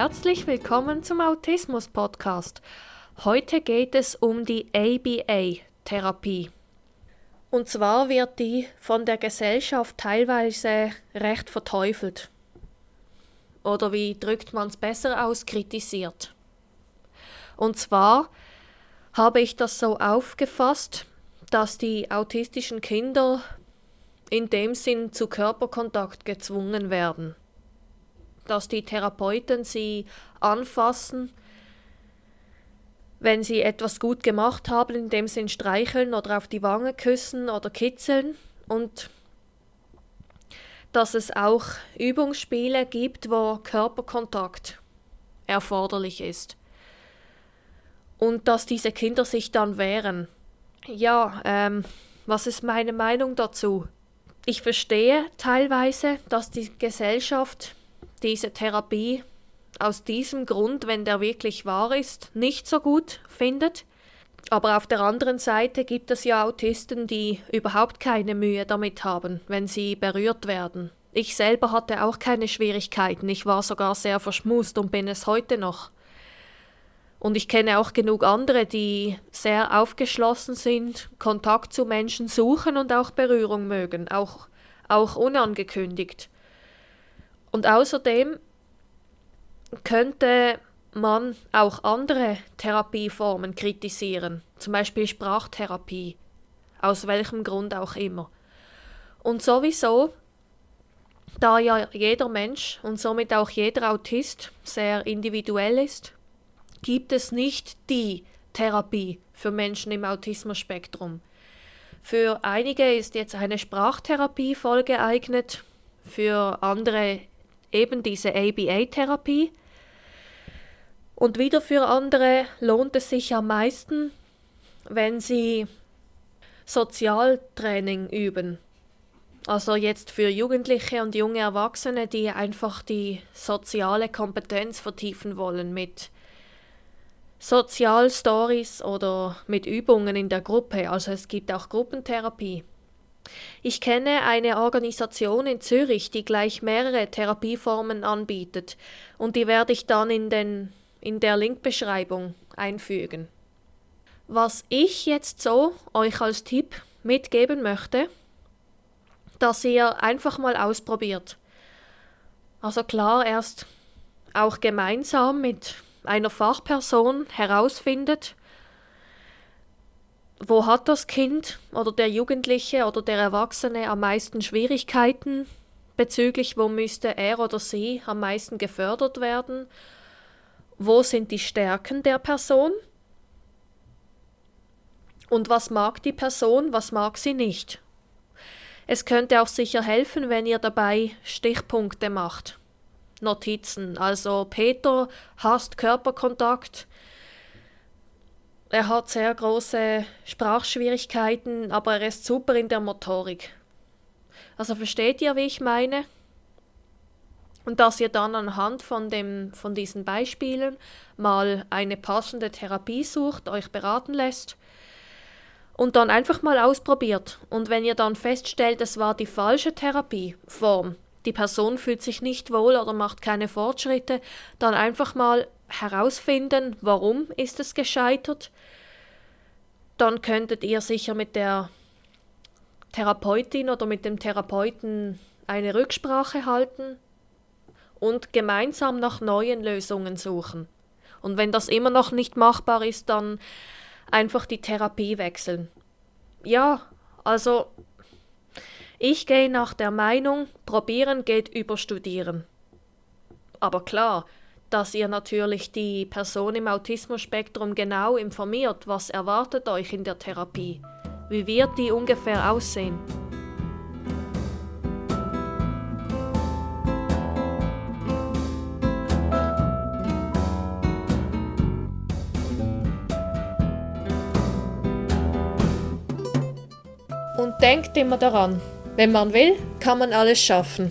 Herzlich willkommen zum Autismus Podcast. Heute geht es um die ABA-Therapie. Und zwar wird die von der Gesellschaft teilweise recht verteufelt. Oder wie drückt man es besser aus, kritisiert. Und zwar habe ich das so aufgefasst, dass die autistischen Kinder in dem Sinn zu Körperkontakt gezwungen werden. Dass die Therapeuten sie anfassen, wenn sie etwas gut gemacht haben, in dem Sinn streicheln oder auf die Wange küssen oder kitzeln und dass es auch Übungsspiele gibt, wo Körperkontakt erforderlich ist. Und dass diese Kinder sich dann wehren. Ja, ähm, was ist meine Meinung dazu? Ich verstehe teilweise, dass die Gesellschaft diese Therapie aus diesem Grund, wenn der wirklich wahr ist, nicht so gut findet. Aber auf der anderen Seite gibt es ja Autisten, die überhaupt keine Mühe damit haben, wenn sie berührt werden. Ich selber hatte auch keine Schwierigkeiten, ich war sogar sehr verschmust und bin es heute noch. Und ich kenne auch genug andere, die sehr aufgeschlossen sind, Kontakt zu Menschen suchen und auch Berührung mögen, auch, auch unangekündigt. Und außerdem könnte man auch andere Therapieformen kritisieren, zum Beispiel Sprachtherapie, aus welchem Grund auch immer. Und sowieso, da ja jeder Mensch und somit auch jeder Autist sehr individuell ist, gibt es nicht die Therapie für Menschen im Autismus-Spektrum. Für einige ist jetzt eine Sprachtherapie voll geeignet, für andere eben diese ABA-Therapie. Und wieder für andere lohnt es sich am meisten, wenn sie Sozialtraining üben. Also jetzt für Jugendliche und junge Erwachsene, die einfach die soziale Kompetenz vertiefen wollen mit Sozialstories oder mit Übungen in der Gruppe. Also es gibt auch Gruppentherapie. Ich kenne eine Organisation in Zürich, die gleich mehrere Therapieformen anbietet, und die werde ich dann in, den, in der Linkbeschreibung einfügen. Was ich jetzt so euch als Tipp mitgeben möchte, dass ihr einfach mal ausprobiert. Also klar, erst auch gemeinsam mit einer Fachperson herausfindet, wo hat das Kind oder der Jugendliche oder der Erwachsene am meisten Schwierigkeiten bezüglich, wo müsste er oder sie am meisten gefördert werden, wo sind die Stärken der Person und was mag die Person, was mag sie nicht. Es könnte auch sicher helfen, wenn ihr dabei Stichpunkte macht. Notizen. Also Peter hasst Körperkontakt, er hat sehr große Sprachschwierigkeiten, aber er ist super in der Motorik. Also versteht ihr, wie ich meine? Und dass ihr dann anhand von, dem, von diesen Beispielen mal eine passende Therapie sucht, euch beraten lässt und dann einfach mal ausprobiert. Und wenn ihr dann feststellt, es war die falsche Therapieform, die Person fühlt sich nicht wohl oder macht keine Fortschritte, dann einfach mal herausfinden, warum ist es gescheitert. Dann könntet ihr sicher mit der Therapeutin oder mit dem Therapeuten eine Rücksprache halten und gemeinsam nach neuen Lösungen suchen. Und wenn das immer noch nicht machbar ist, dann einfach die Therapie wechseln. Ja, also ich gehe nach der Meinung, probieren geht über studieren. Aber klar, dass ihr natürlich die Person im Autismus-Spektrum genau informiert, was erwartet euch in der Therapie. Wie wird die ungefähr aussehen? Und denkt immer daran, wenn man will, kann man alles schaffen.